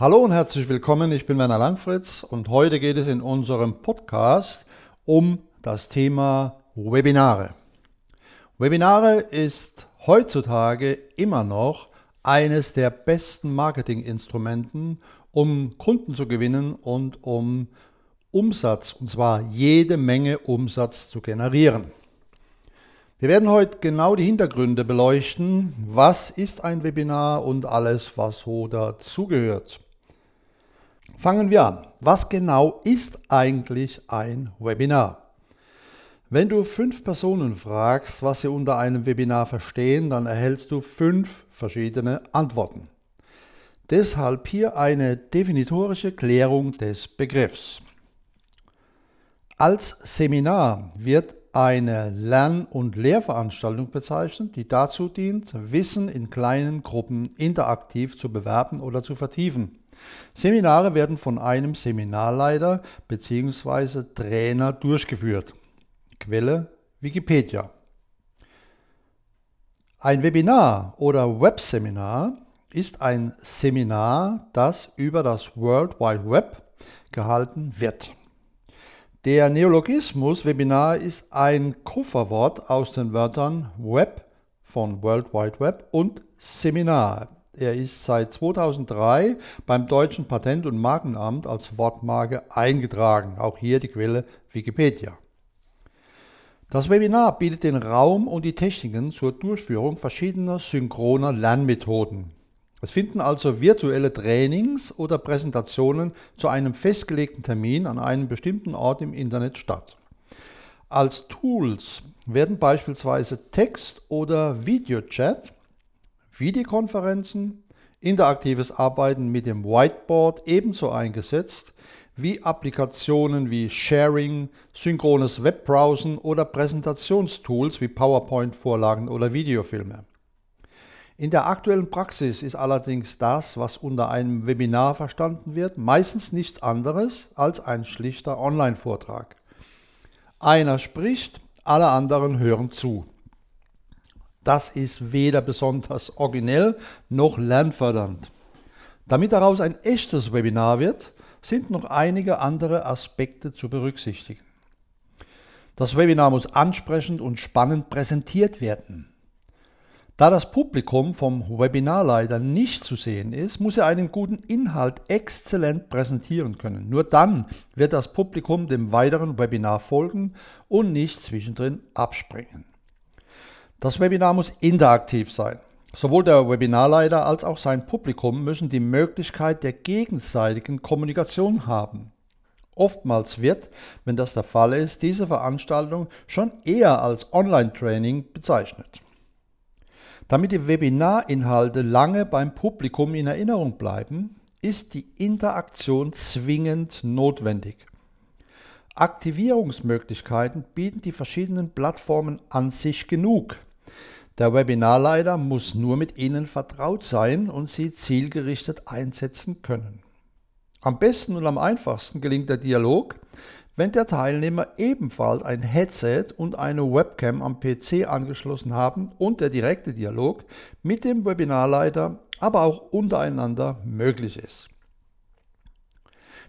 Hallo und herzlich willkommen, ich bin Werner Langfritz und heute geht es in unserem Podcast um das Thema Webinare. Webinare ist heutzutage immer noch eines der besten Marketinginstrumenten, um Kunden zu gewinnen und um Umsatz, und zwar jede Menge Umsatz zu generieren. Wir werden heute genau die Hintergründe beleuchten. Was ist ein Webinar und alles, was so dazugehört. Fangen wir an. Was genau ist eigentlich ein Webinar? Wenn du fünf Personen fragst, was sie unter einem Webinar verstehen, dann erhältst du fünf verschiedene Antworten. Deshalb hier eine definitorische Klärung des Begriffs. Als Seminar wird eine Lern- und Lehrveranstaltung bezeichnet, die dazu dient, Wissen in kleinen Gruppen interaktiv zu bewerben oder zu vertiefen. Seminare werden von einem Seminarleiter bzw. Trainer durchgeführt. Quelle Wikipedia. Ein Webinar oder Webseminar ist ein Seminar, das über das World Wide Web gehalten wird. Der Neologismus Webinar ist ein Kofferwort aus den Wörtern Web von World Wide Web und Seminar er ist seit 2003 beim Deutschen Patent- und Markenamt als Wortmarke eingetragen. Auch hier die Quelle Wikipedia. Das Webinar bietet den Raum und die Techniken zur Durchführung verschiedener synchroner Lernmethoden. Es finden also virtuelle Trainings oder Präsentationen zu einem festgelegten Termin an einem bestimmten Ort im Internet statt. Als Tools werden beispielsweise Text- oder Videochat Videokonferenzen, interaktives Arbeiten mit dem Whiteboard ebenso eingesetzt wie Applikationen wie Sharing, synchrones Webbrowsen oder Präsentationstools wie PowerPoint-Vorlagen oder Videofilme. In der aktuellen Praxis ist allerdings das, was unter einem Webinar verstanden wird, meistens nichts anderes als ein schlichter Online-Vortrag. Einer spricht, alle anderen hören zu. Das ist weder besonders originell noch lernfördernd. Damit daraus ein echtes Webinar wird, sind noch einige andere Aspekte zu berücksichtigen. Das Webinar muss ansprechend und spannend präsentiert werden. Da das Publikum vom Webinarleiter nicht zu sehen ist, muss er einen guten Inhalt exzellent präsentieren können. Nur dann wird das Publikum dem weiteren Webinar folgen und nicht zwischendrin abspringen. Das Webinar muss interaktiv sein. Sowohl der Webinarleiter als auch sein Publikum müssen die Möglichkeit der gegenseitigen Kommunikation haben. Oftmals wird, wenn das der Fall ist, diese Veranstaltung schon eher als Online-Training bezeichnet. Damit die Webinarinhalte lange beim Publikum in Erinnerung bleiben, ist die Interaktion zwingend notwendig. Aktivierungsmöglichkeiten bieten die verschiedenen Plattformen an sich genug. Der Webinarleiter muss nur mit ihnen vertraut sein und sie zielgerichtet einsetzen können. Am besten und am einfachsten gelingt der Dialog, wenn der Teilnehmer ebenfalls ein Headset und eine Webcam am PC angeschlossen haben und der direkte Dialog mit dem Webinarleiter, aber auch untereinander möglich ist.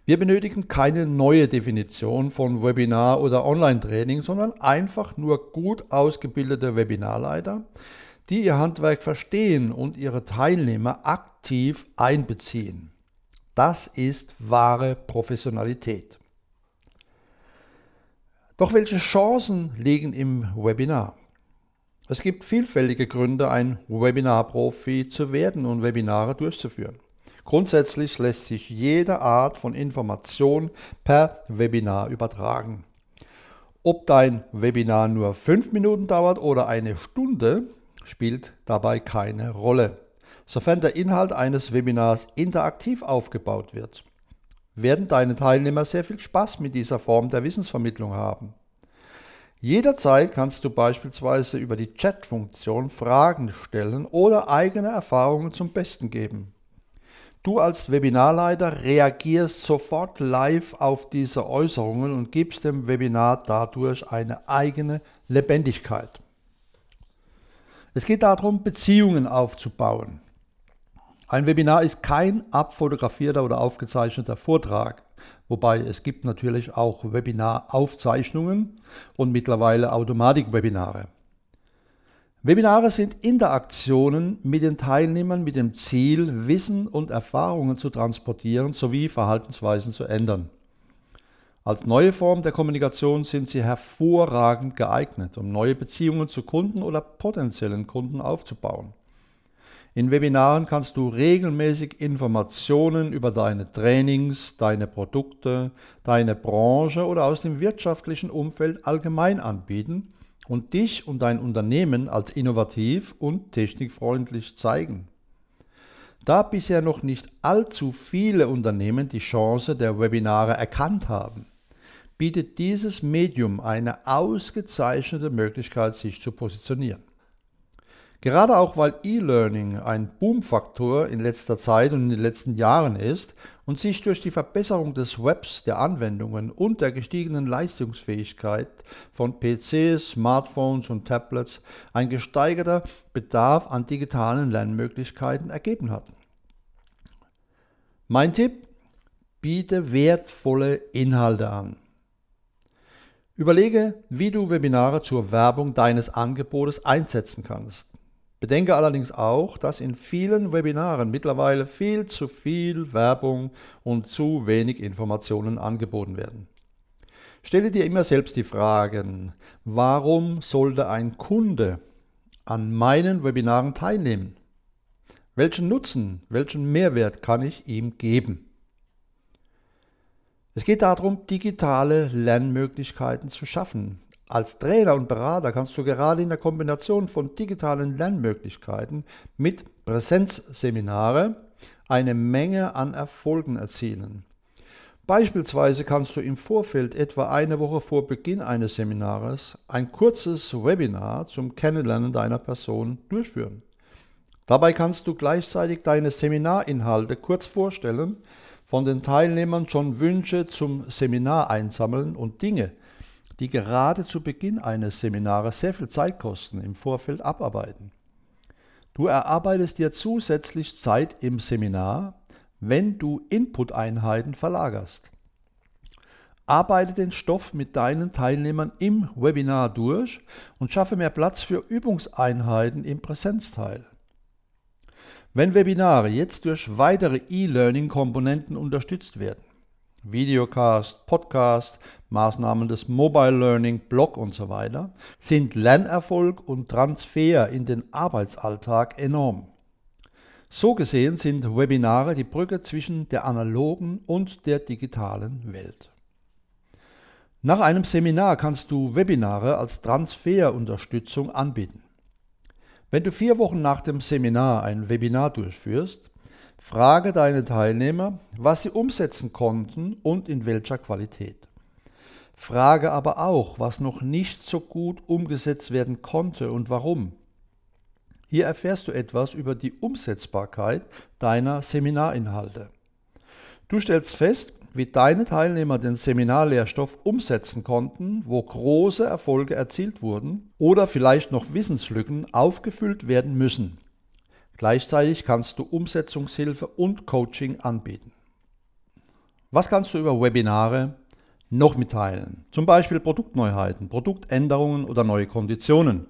Wir benötigen keine neue Definition von Webinar oder Online-Training, sondern einfach nur gut ausgebildete Webinarleiter, die ihr Handwerk verstehen und ihre Teilnehmer aktiv einbeziehen. Das ist wahre Professionalität. Doch welche Chancen liegen im Webinar? Es gibt vielfältige Gründe, ein Webinar-Profi zu werden und Webinare durchzuführen. Grundsätzlich lässt sich jede Art von Information per Webinar übertragen. Ob dein Webinar nur fünf Minuten dauert oder eine Stunde, spielt dabei keine Rolle, sofern der Inhalt eines Webinars interaktiv aufgebaut wird. Werden deine Teilnehmer sehr viel Spaß mit dieser Form der Wissensvermittlung haben. Jederzeit kannst du beispielsweise über die Chat-Funktion Fragen stellen oder eigene Erfahrungen zum Besten geben. Du als Webinarleiter reagierst sofort live auf diese Äußerungen und gibst dem Webinar dadurch eine eigene Lebendigkeit. Es geht darum, Beziehungen aufzubauen. Ein Webinar ist kein abfotografierter oder aufgezeichneter Vortrag, wobei es gibt natürlich auch Webinaraufzeichnungen und mittlerweile Automatik-Webinare. Webinare sind Interaktionen mit den Teilnehmern mit dem Ziel, Wissen und Erfahrungen zu transportieren sowie Verhaltensweisen zu ändern. Als neue Form der Kommunikation sind sie hervorragend geeignet, um neue Beziehungen zu Kunden oder potenziellen Kunden aufzubauen. In Webinaren kannst du regelmäßig Informationen über deine Trainings, deine Produkte, deine Branche oder aus dem wirtschaftlichen Umfeld allgemein anbieten und dich und dein Unternehmen als innovativ und technikfreundlich zeigen. Da bisher noch nicht allzu viele Unternehmen die Chance der Webinare erkannt haben, bietet dieses Medium eine ausgezeichnete Möglichkeit, sich zu positionieren. Gerade auch weil E-Learning ein Boomfaktor in letzter Zeit und in den letzten Jahren ist und sich durch die Verbesserung des Webs, der Anwendungen und der gestiegenen Leistungsfähigkeit von PCs, Smartphones und Tablets ein gesteigerter Bedarf an digitalen Lernmöglichkeiten ergeben hat. Mein Tipp, biete wertvolle Inhalte an. Überlege, wie du Webinare zur Werbung deines Angebotes einsetzen kannst. Bedenke allerdings auch, dass in vielen Webinaren mittlerweile viel zu viel Werbung und zu wenig Informationen angeboten werden. Stelle dir immer selbst die Fragen, warum sollte ein Kunde an meinen Webinaren teilnehmen? Welchen Nutzen, welchen Mehrwert kann ich ihm geben? Es geht darum, digitale Lernmöglichkeiten zu schaffen, als Trainer und Berater kannst du gerade in der Kombination von digitalen Lernmöglichkeiten mit Präsenzseminare eine Menge an Erfolgen erzielen. Beispielsweise kannst du im Vorfeld etwa eine Woche vor Beginn eines Seminars ein kurzes Webinar zum Kennenlernen deiner Person durchführen. Dabei kannst du gleichzeitig deine Seminarinhalte kurz vorstellen, von den Teilnehmern schon Wünsche zum Seminar einsammeln und Dinge, die gerade zu Beginn eines Seminars sehr viel Zeit kosten, im Vorfeld abarbeiten. Du erarbeitest dir zusätzlich Zeit im Seminar, wenn du Input-Einheiten verlagerst. Arbeite den Stoff mit deinen Teilnehmern im Webinar durch und schaffe mehr Platz für Übungseinheiten im Präsenzteil. Wenn Webinare jetzt durch weitere E-Learning-Komponenten unterstützt werden, Videocast, Podcast, Maßnahmen des Mobile Learning, Blog und so weiter, sind Lernerfolg und Transfer in den Arbeitsalltag enorm. So gesehen sind Webinare die Brücke zwischen der analogen und der digitalen Welt. Nach einem Seminar kannst du Webinare als Transferunterstützung anbieten. Wenn du vier Wochen nach dem Seminar ein Webinar durchführst, Frage deine Teilnehmer, was sie umsetzen konnten und in welcher Qualität. Frage aber auch, was noch nicht so gut umgesetzt werden konnte und warum. Hier erfährst du etwas über die Umsetzbarkeit deiner Seminarinhalte. Du stellst fest, wie deine Teilnehmer den Seminarlehrstoff umsetzen konnten, wo große Erfolge erzielt wurden oder vielleicht noch Wissenslücken aufgefüllt werden müssen. Gleichzeitig kannst du Umsetzungshilfe und Coaching anbieten. Was kannst du über Webinare noch mitteilen? Zum Beispiel Produktneuheiten, Produktänderungen oder neue Konditionen.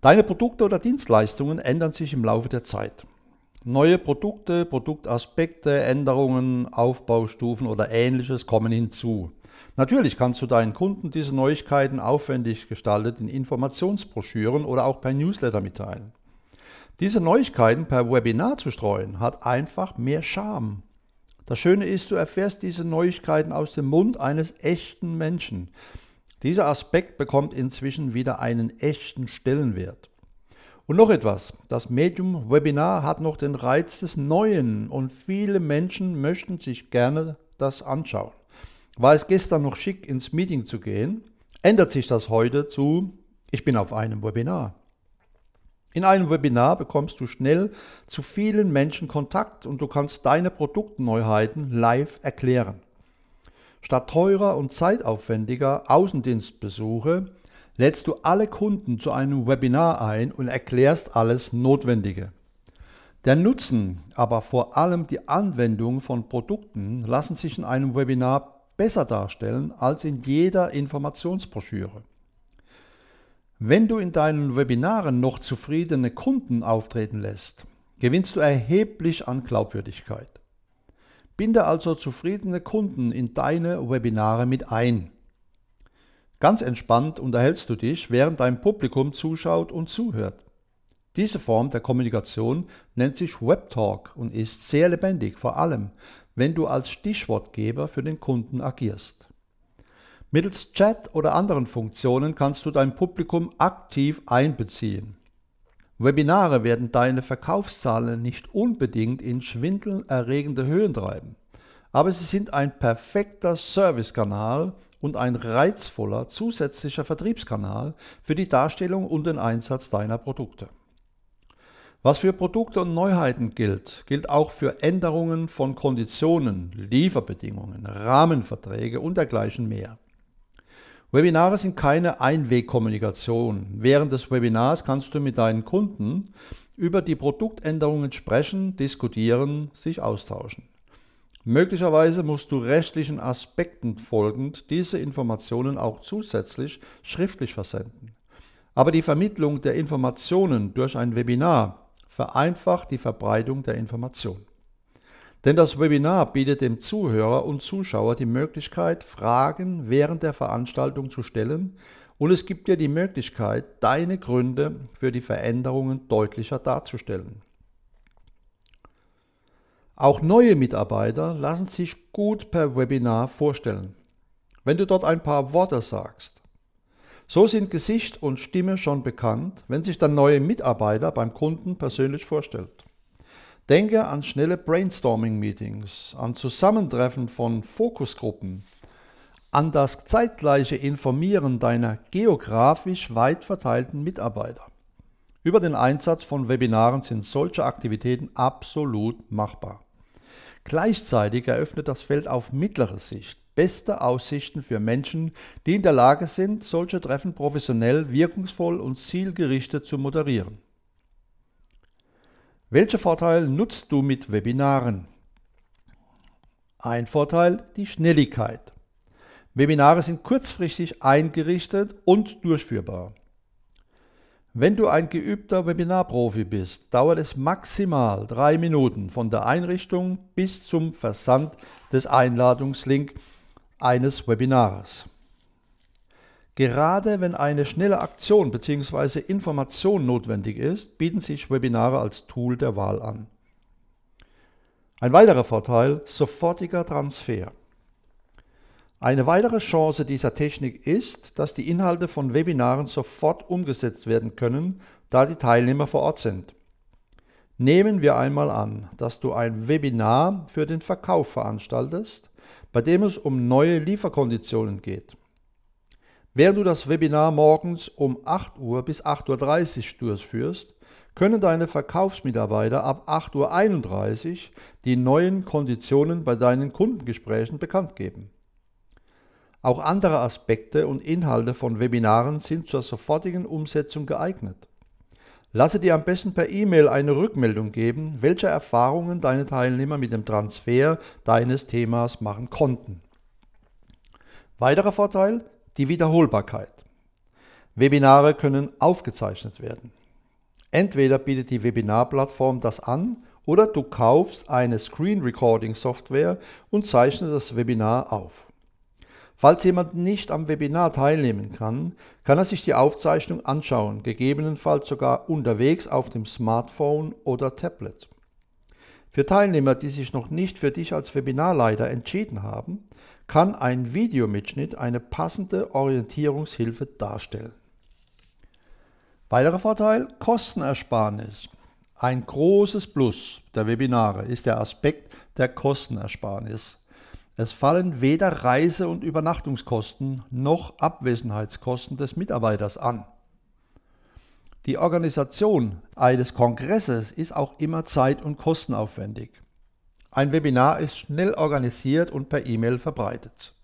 Deine Produkte oder Dienstleistungen ändern sich im Laufe der Zeit. Neue Produkte, Produktaspekte, Änderungen, Aufbaustufen oder ähnliches kommen hinzu. Natürlich kannst du deinen Kunden diese Neuigkeiten aufwendig gestaltet in Informationsbroschüren oder auch per Newsletter mitteilen. Diese Neuigkeiten per Webinar zu streuen, hat einfach mehr Charme. Das Schöne ist, du erfährst diese Neuigkeiten aus dem Mund eines echten Menschen. Dieser Aspekt bekommt inzwischen wieder einen echten Stellenwert. Und noch etwas, das Medium Webinar hat noch den Reiz des Neuen und viele Menschen möchten sich gerne das anschauen. War es gestern noch schick, ins Meeting zu gehen, ändert sich das heute zu, ich bin auf einem Webinar. In einem Webinar bekommst du schnell zu vielen Menschen Kontakt und du kannst deine Produktneuheiten live erklären. Statt teurer und zeitaufwendiger Außendienstbesuche lädst du alle Kunden zu einem Webinar ein und erklärst alles Notwendige. Der Nutzen, aber vor allem die Anwendung von Produkten lassen sich in einem Webinar besser darstellen als in jeder Informationsbroschüre. Wenn du in deinen Webinaren noch zufriedene Kunden auftreten lässt, gewinnst du erheblich an Glaubwürdigkeit. Binde also zufriedene Kunden in deine Webinare mit ein. Ganz entspannt unterhältst du dich, während dein Publikum zuschaut und zuhört. Diese Form der Kommunikation nennt sich Webtalk und ist sehr lebendig, vor allem wenn du als Stichwortgeber für den Kunden agierst. Mittels Chat oder anderen Funktionen kannst du dein Publikum aktiv einbeziehen. Webinare werden deine Verkaufszahlen nicht unbedingt in schwindelerregende Höhen treiben, aber sie sind ein perfekter Servicekanal und ein reizvoller zusätzlicher Vertriebskanal für die Darstellung und den Einsatz deiner Produkte. Was für Produkte und Neuheiten gilt, gilt auch für Änderungen von Konditionen, Lieferbedingungen, Rahmenverträge und dergleichen mehr. Webinare sind keine Einwegkommunikation. Während des Webinars kannst du mit deinen Kunden über die Produktänderungen sprechen, diskutieren, sich austauschen. Möglicherweise musst du rechtlichen Aspekten folgend diese Informationen auch zusätzlich schriftlich versenden. Aber die Vermittlung der Informationen durch ein Webinar vereinfacht die Verbreitung der Information. Denn das Webinar bietet dem Zuhörer und Zuschauer die Möglichkeit, Fragen während der Veranstaltung zu stellen und es gibt dir die Möglichkeit, deine Gründe für die Veränderungen deutlicher darzustellen. Auch neue Mitarbeiter lassen sich gut per Webinar vorstellen. Wenn du dort ein paar Worte sagst, so sind Gesicht und Stimme schon bekannt, wenn sich der neue Mitarbeiter beim Kunden persönlich vorstellt. Denke an schnelle Brainstorming-Meetings, an Zusammentreffen von Fokusgruppen, an das zeitgleiche Informieren deiner geografisch weit verteilten Mitarbeiter. Über den Einsatz von Webinaren sind solche Aktivitäten absolut machbar. Gleichzeitig eröffnet das Feld auf mittlere Sicht beste Aussichten für Menschen, die in der Lage sind, solche Treffen professionell, wirkungsvoll und zielgerichtet zu moderieren. Welche Vorteile nutzt du mit Webinaren? Ein Vorteil, die Schnelligkeit. Webinare sind kurzfristig eingerichtet und durchführbar. Wenn du ein geübter Webinarprofi bist, dauert es maximal drei Minuten von der Einrichtung bis zum Versand des Einladungslinks eines Webinars. Gerade wenn eine schnelle Aktion bzw. Information notwendig ist, bieten sich Webinare als Tool der Wahl an. Ein weiterer Vorteil, sofortiger Transfer. Eine weitere Chance dieser Technik ist, dass die Inhalte von Webinaren sofort umgesetzt werden können, da die Teilnehmer vor Ort sind. Nehmen wir einmal an, dass du ein Webinar für den Verkauf veranstaltest, bei dem es um neue Lieferkonditionen geht. Während du das Webinar morgens um 8 Uhr bis 8.30 Uhr durchführst, können deine Verkaufsmitarbeiter ab 8.31 Uhr die neuen Konditionen bei deinen Kundengesprächen bekannt geben. Auch andere Aspekte und Inhalte von Webinaren sind zur sofortigen Umsetzung geeignet. Lasse dir am besten per E-Mail eine Rückmeldung geben, welche Erfahrungen deine Teilnehmer mit dem Transfer deines Themas machen konnten. Weiterer Vorteil, die Wiederholbarkeit. Webinare können aufgezeichnet werden. Entweder bietet die Webinarplattform das an oder du kaufst eine Screen Recording Software und zeichnest das Webinar auf. Falls jemand nicht am Webinar teilnehmen kann, kann er sich die Aufzeichnung anschauen, gegebenenfalls sogar unterwegs auf dem Smartphone oder Tablet. Für Teilnehmer, die sich noch nicht für dich als Webinarleiter entschieden haben, kann ein Videomitschnitt eine passende Orientierungshilfe darstellen. Weiterer Vorteil, Kostenersparnis. Ein großes Plus der Webinare ist der Aspekt der Kostenersparnis. Es fallen weder Reise- und Übernachtungskosten noch Abwesenheitskosten des Mitarbeiters an. Die Organisation eines Kongresses ist auch immer zeit- und kostenaufwendig. Ein Webinar ist schnell organisiert und per E-Mail verbreitet.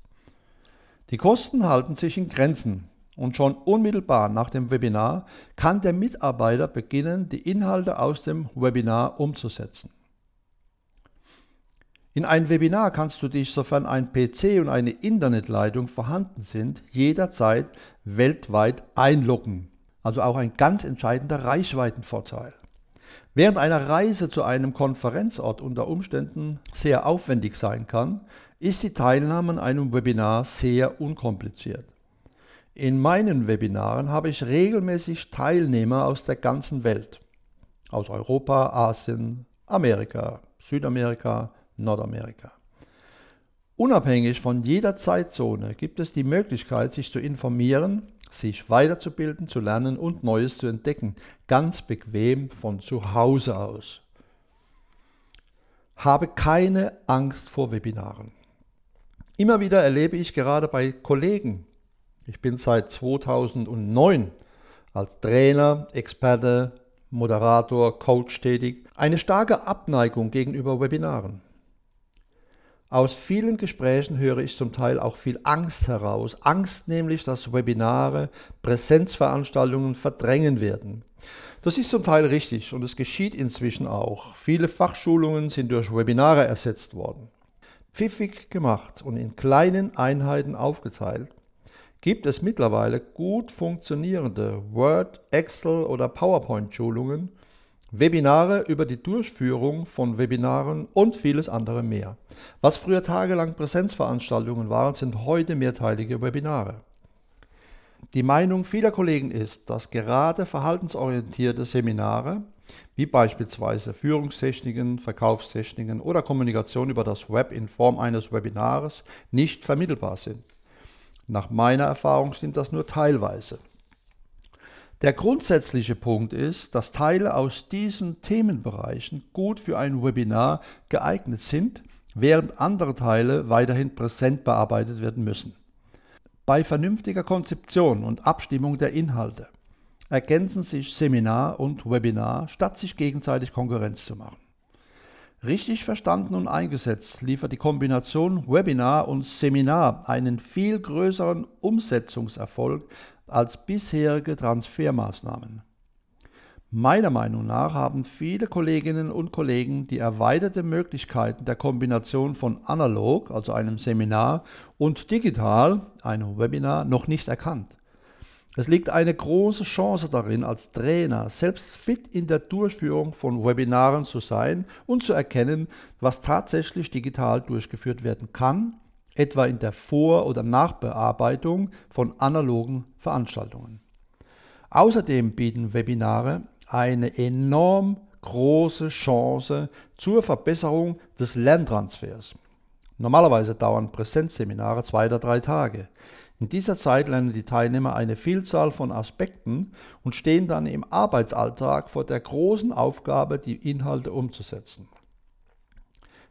Die Kosten halten sich in Grenzen Und schon unmittelbar nach dem Webinar kann der Mitarbeiter beginnen, die Inhalte aus dem Webinar umzusetzen. In ein Webinar kannst du dich, sofern ein PC und eine Internetleitung vorhanden sind, jederzeit weltweit einloggen. Also auch ein ganz entscheidender Reichweitenvorteil. Während eine Reise zu einem Konferenzort unter Umständen sehr aufwendig sein kann, ist die Teilnahme an einem Webinar sehr unkompliziert. In meinen Webinaren habe ich regelmäßig Teilnehmer aus der ganzen Welt. Aus Europa, Asien, Amerika, Südamerika, Nordamerika. Unabhängig von jeder Zeitzone gibt es die Möglichkeit, sich zu informieren, sich weiterzubilden, zu lernen und Neues zu entdecken, ganz bequem von zu Hause aus. Habe keine Angst vor Webinaren. Immer wieder erlebe ich gerade bei Kollegen, ich bin seit 2009 als Trainer, Experte, Moderator, Coach tätig, eine starke Abneigung gegenüber Webinaren. Aus vielen Gesprächen höre ich zum Teil auch viel Angst heraus. Angst nämlich, dass Webinare, Präsenzveranstaltungen verdrängen werden. Das ist zum Teil richtig und es geschieht inzwischen auch. Viele Fachschulungen sind durch Webinare ersetzt worden pfiffig gemacht und in kleinen Einheiten aufgeteilt, gibt es mittlerweile gut funktionierende Word, Excel oder PowerPoint-Schulungen, Webinare über die Durchführung von Webinaren und vieles andere mehr. Was früher tagelang Präsenzveranstaltungen waren, sind heute mehrteilige Webinare. Die Meinung vieler Kollegen ist, dass gerade verhaltensorientierte Seminare wie beispielsweise Führungstechniken, Verkaufstechniken oder Kommunikation über das Web in Form eines Webinars nicht vermittelbar sind. Nach meiner Erfahrung stimmt das nur teilweise. Der grundsätzliche Punkt ist, dass Teile aus diesen Themenbereichen gut für ein Webinar geeignet sind, während andere Teile weiterhin präsent bearbeitet werden müssen. Bei vernünftiger Konzeption und Abstimmung der Inhalte ergänzen sich Seminar und Webinar, statt sich gegenseitig Konkurrenz zu machen. Richtig verstanden und eingesetzt liefert die Kombination Webinar und Seminar einen viel größeren Umsetzungserfolg als bisherige Transfermaßnahmen. Meiner Meinung nach haben viele Kolleginnen und Kollegen die erweiterte Möglichkeiten der Kombination von analog, also einem Seminar, und digital, einem Webinar, noch nicht erkannt. Es liegt eine große Chance darin, als Trainer selbst fit in der Durchführung von Webinaren zu sein und zu erkennen, was tatsächlich digital durchgeführt werden kann, etwa in der Vor- oder Nachbearbeitung von analogen Veranstaltungen. Außerdem bieten Webinare eine enorm große Chance zur Verbesserung des Lerntransfers. Normalerweise dauern Präsenzseminare zwei oder drei Tage. In dieser Zeit lernen die Teilnehmer eine Vielzahl von Aspekten und stehen dann im Arbeitsalltag vor der großen Aufgabe, die Inhalte umzusetzen.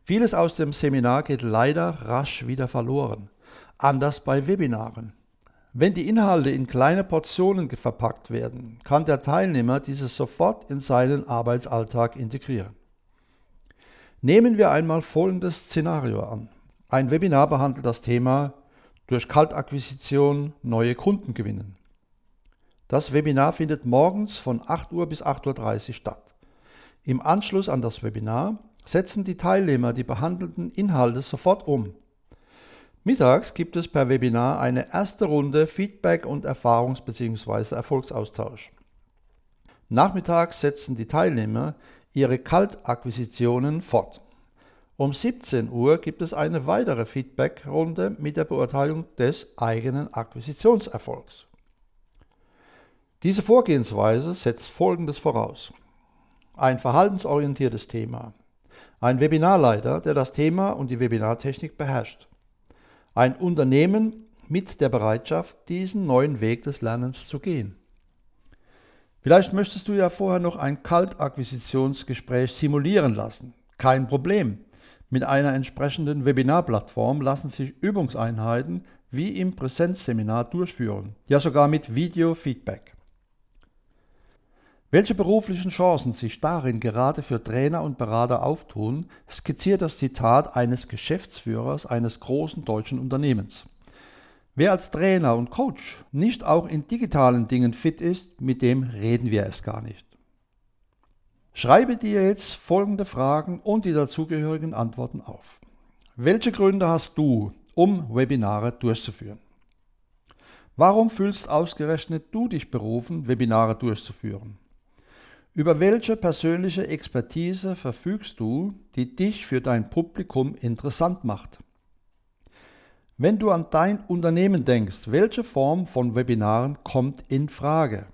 Vieles aus dem Seminar geht leider rasch wieder verloren. Anders bei Webinaren. Wenn die Inhalte in kleine Portionen verpackt werden, kann der Teilnehmer diese sofort in seinen Arbeitsalltag integrieren. Nehmen wir einmal folgendes Szenario an. Ein Webinar behandelt das Thema durch Kaltakquisition neue Kunden gewinnen. Das Webinar findet morgens von 8 Uhr bis 8.30 Uhr statt. Im Anschluss an das Webinar setzen die Teilnehmer die behandelten Inhalte sofort um. Mittags gibt es per Webinar eine erste Runde Feedback und Erfahrungs- bzw. Erfolgsaustausch. Nachmittags setzen die Teilnehmer ihre Kaltakquisitionen fort. Um 17 Uhr gibt es eine weitere Feedback-Runde mit der Beurteilung des eigenen Akquisitionserfolgs. Diese Vorgehensweise setzt Folgendes voraus. Ein verhaltensorientiertes Thema. Ein Webinarleiter, der das Thema und die Webinartechnik beherrscht. Ein Unternehmen mit der Bereitschaft, diesen neuen Weg des Lernens zu gehen. Vielleicht möchtest du ja vorher noch ein Kaltakquisitionsgespräch simulieren lassen. Kein Problem. Mit einer entsprechenden Webinarplattform lassen sich Übungseinheiten wie im Präsenzseminar durchführen, ja sogar mit Video-Feedback. Welche beruflichen Chancen sich darin gerade für Trainer und Berater auftun, skizziert das Zitat eines Geschäftsführers eines großen deutschen Unternehmens. Wer als Trainer und Coach nicht auch in digitalen Dingen fit ist, mit dem reden wir es gar nicht. Schreibe dir jetzt folgende Fragen und die dazugehörigen Antworten auf. Welche Gründe hast du, um Webinare durchzuführen? Warum fühlst ausgerechnet du dich berufen, Webinare durchzuführen? Über welche persönliche Expertise verfügst du, die dich für dein Publikum interessant macht? Wenn du an dein Unternehmen denkst, welche Form von Webinaren kommt in Frage?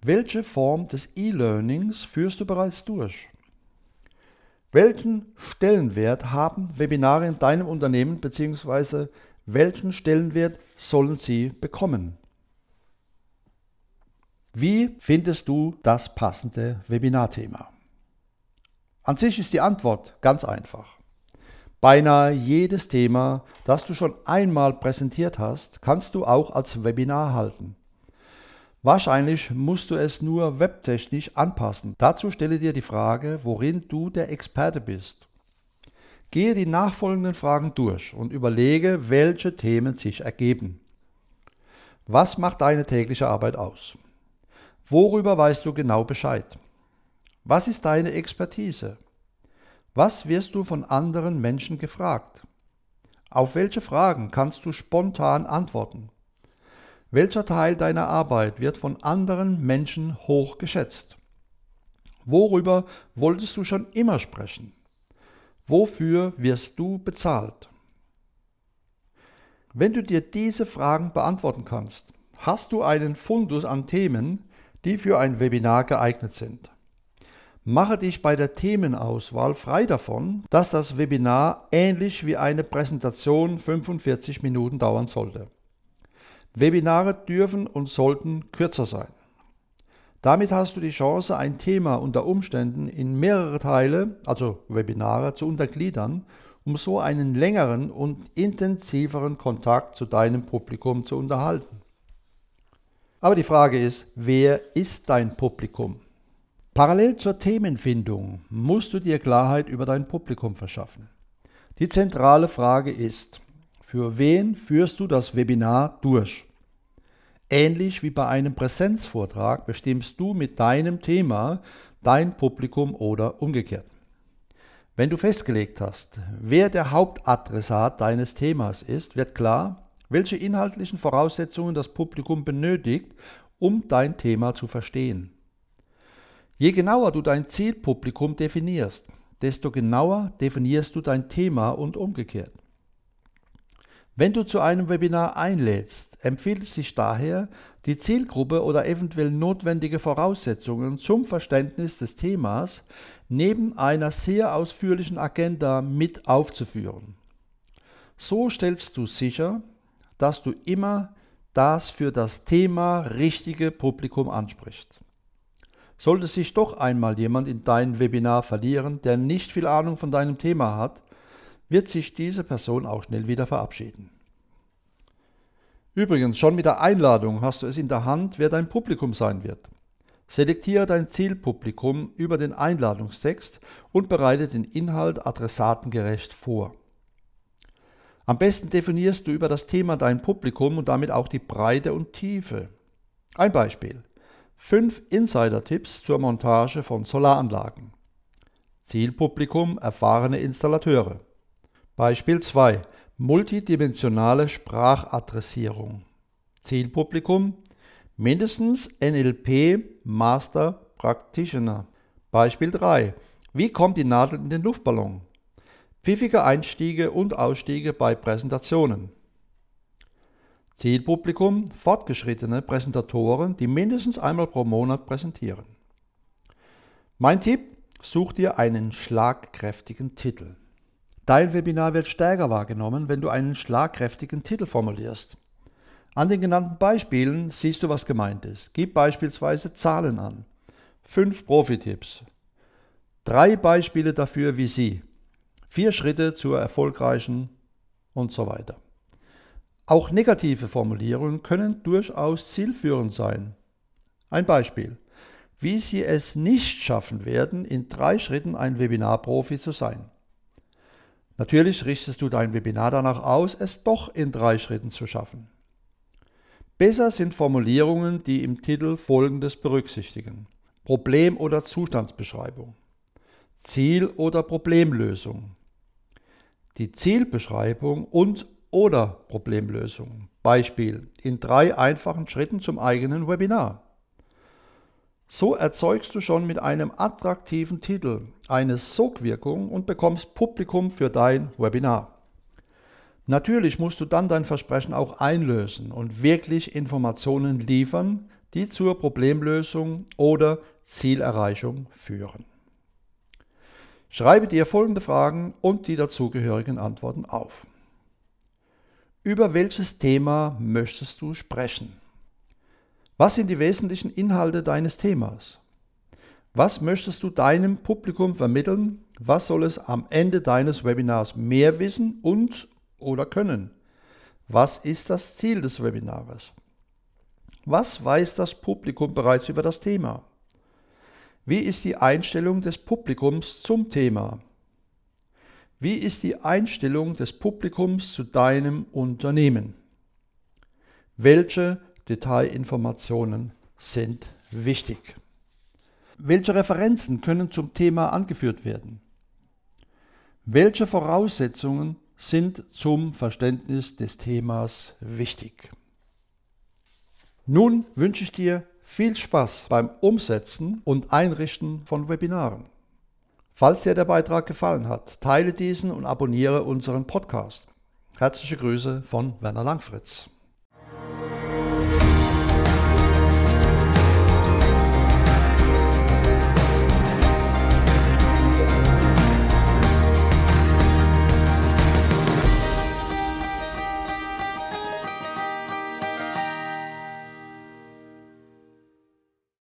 Welche Form des E-Learnings führst du bereits durch? Welchen Stellenwert haben Webinare in deinem Unternehmen bzw. welchen Stellenwert sollen sie bekommen? Wie findest du das passende Webinarthema? An sich ist die Antwort ganz einfach. Beinahe jedes Thema, das du schon einmal präsentiert hast, kannst du auch als Webinar halten. Wahrscheinlich musst du es nur webtechnisch anpassen. Dazu stelle dir die Frage, worin du der Experte bist. Gehe die nachfolgenden Fragen durch und überlege, welche Themen sich ergeben. Was macht deine tägliche Arbeit aus? Worüber weißt du genau Bescheid? Was ist deine Expertise? Was wirst du von anderen Menschen gefragt? Auf welche Fragen kannst du spontan antworten? Welcher Teil deiner Arbeit wird von anderen Menschen hoch geschätzt? Worüber wolltest du schon immer sprechen? Wofür wirst du bezahlt? Wenn du dir diese Fragen beantworten kannst, hast du einen Fundus an Themen, die für ein Webinar geeignet sind. Mache dich bei der Themenauswahl frei davon, dass das Webinar ähnlich wie eine Präsentation 45 Minuten dauern sollte. Webinare dürfen und sollten kürzer sein. Damit hast du die Chance, ein Thema unter Umständen in mehrere Teile, also Webinare, zu untergliedern, um so einen längeren und intensiveren Kontakt zu deinem Publikum zu unterhalten. Aber die Frage ist, wer ist dein Publikum? Parallel zur Themenfindung musst du dir Klarheit über dein Publikum verschaffen. Die zentrale Frage ist, für wen führst du das Webinar durch? Ähnlich wie bei einem Präsenzvortrag bestimmst du mit deinem Thema dein Publikum oder umgekehrt. Wenn du festgelegt hast, wer der Hauptadressat deines Themas ist, wird klar, welche inhaltlichen Voraussetzungen das Publikum benötigt, um dein Thema zu verstehen. Je genauer du dein Zielpublikum definierst, desto genauer definierst du dein Thema und umgekehrt. Wenn du zu einem Webinar einlädst, empfiehlt es sich daher, die Zielgruppe oder eventuell notwendige Voraussetzungen zum Verständnis des Themas neben einer sehr ausführlichen Agenda mit aufzuführen. So stellst du sicher, dass du immer das für das Thema richtige Publikum ansprichst. Sollte sich doch einmal jemand in dein Webinar verlieren, der nicht viel Ahnung von deinem Thema hat, wird sich diese Person auch schnell wieder verabschieden. Übrigens, schon mit der Einladung hast du es in der Hand, wer dein Publikum sein wird. Selektiere dein Zielpublikum über den Einladungstext und bereite den Inhalt adressatengerecht vor. Am besten definierst du über das Thema dein Publikum und damit auch die Breite und Tiefe. Ein Beispiel. Fünf Insider-Tipps zur Montage von Solaranlagen. Zielpublikum erfahrene Installateure. Beispiel 2. Multidimensionale Sprachadressierung. Zielpublikum mindestens NLP Master Practitioner. Beispiel 3. Wie kommt die Nadel in den Luftballon? Pfiffige Einstiege und Ausstiege bei Präsentationen. Zielpublikum fortgeschrittene Präsentatoren, die mindestens einmal pro Monat präsentieren. Mein Tipp, such dir einen schlagkräftigen Titel. Dein Webinar wird stärker wahrgenommen, wenn du einen schlagkräftigen Titel formulierst. An den genannten Beispielen siehst du, was gemeint ist. Gib beispielsweise Zahlen an. Fünf Profi-Tipps. Drei Beispiele dafür, wie Sie. Vier Schritte zur erfolgreichen und so weiter. Auch negative Formulierungen können durchaus zielführend sein. Ein Beispiel. Wie Sie es nicht schaffen werden, in drei Schritten ein Webinarprofi zu sein. Natürlich richtest du dein Webinar danach aus, es doch in drei Schritten zu schaffen. Besser sind Formulierungen, die im Titel Folgendes berücksichtigen. Problem- oder Zustandsbeschreibung. Ziel- oder Problemlösung. Die Zielbeschreibung und oder Problemlösung. Beispiel in drei einfachen Schritten zum eigenen Webinar. So erzeugst du schon mit einem attraktiven Titel eine Sogwirkung und bekommst Publikum für dein Webinar. Natürlich musst du dann dein Versprechen auch einlösen und wirklich Informationen liefern, die zur Problemlösung oder Zielerreichung führen. Schreibe dir folgende Fragen und die dazugehörigen Antworten auf. Über welches Thema möchtest du sprechen? Was sind die wesentlichen Inhalte deines Themas? Was möchtest du deinem Publikum vermitteln? Was soll es am Ende deines Webinars mehr wissen und oder können? Was ist das Ziel des Webinars? Was weiß das Publikum bereits über das Thema? Wie ist die Einstellung des Publikums zum Thema? Wie ist die Einstellung des Publikums zu deinem Unternehmen? Welche Detailinformationen sind wichtig? Welche Referenzen können zum Thema angeführt werden? Welche Voraussetzungen sind zum Verständnis des Themas wichtig? Nun wünsche ich dir viel Spaß beim Umsetzen und Einrichten von Webinaren. Falls dir der Beitrag gefallen hat, teile diesen und abonniere unseren Podcast. Herzliche Grüße von Werner Langfritz.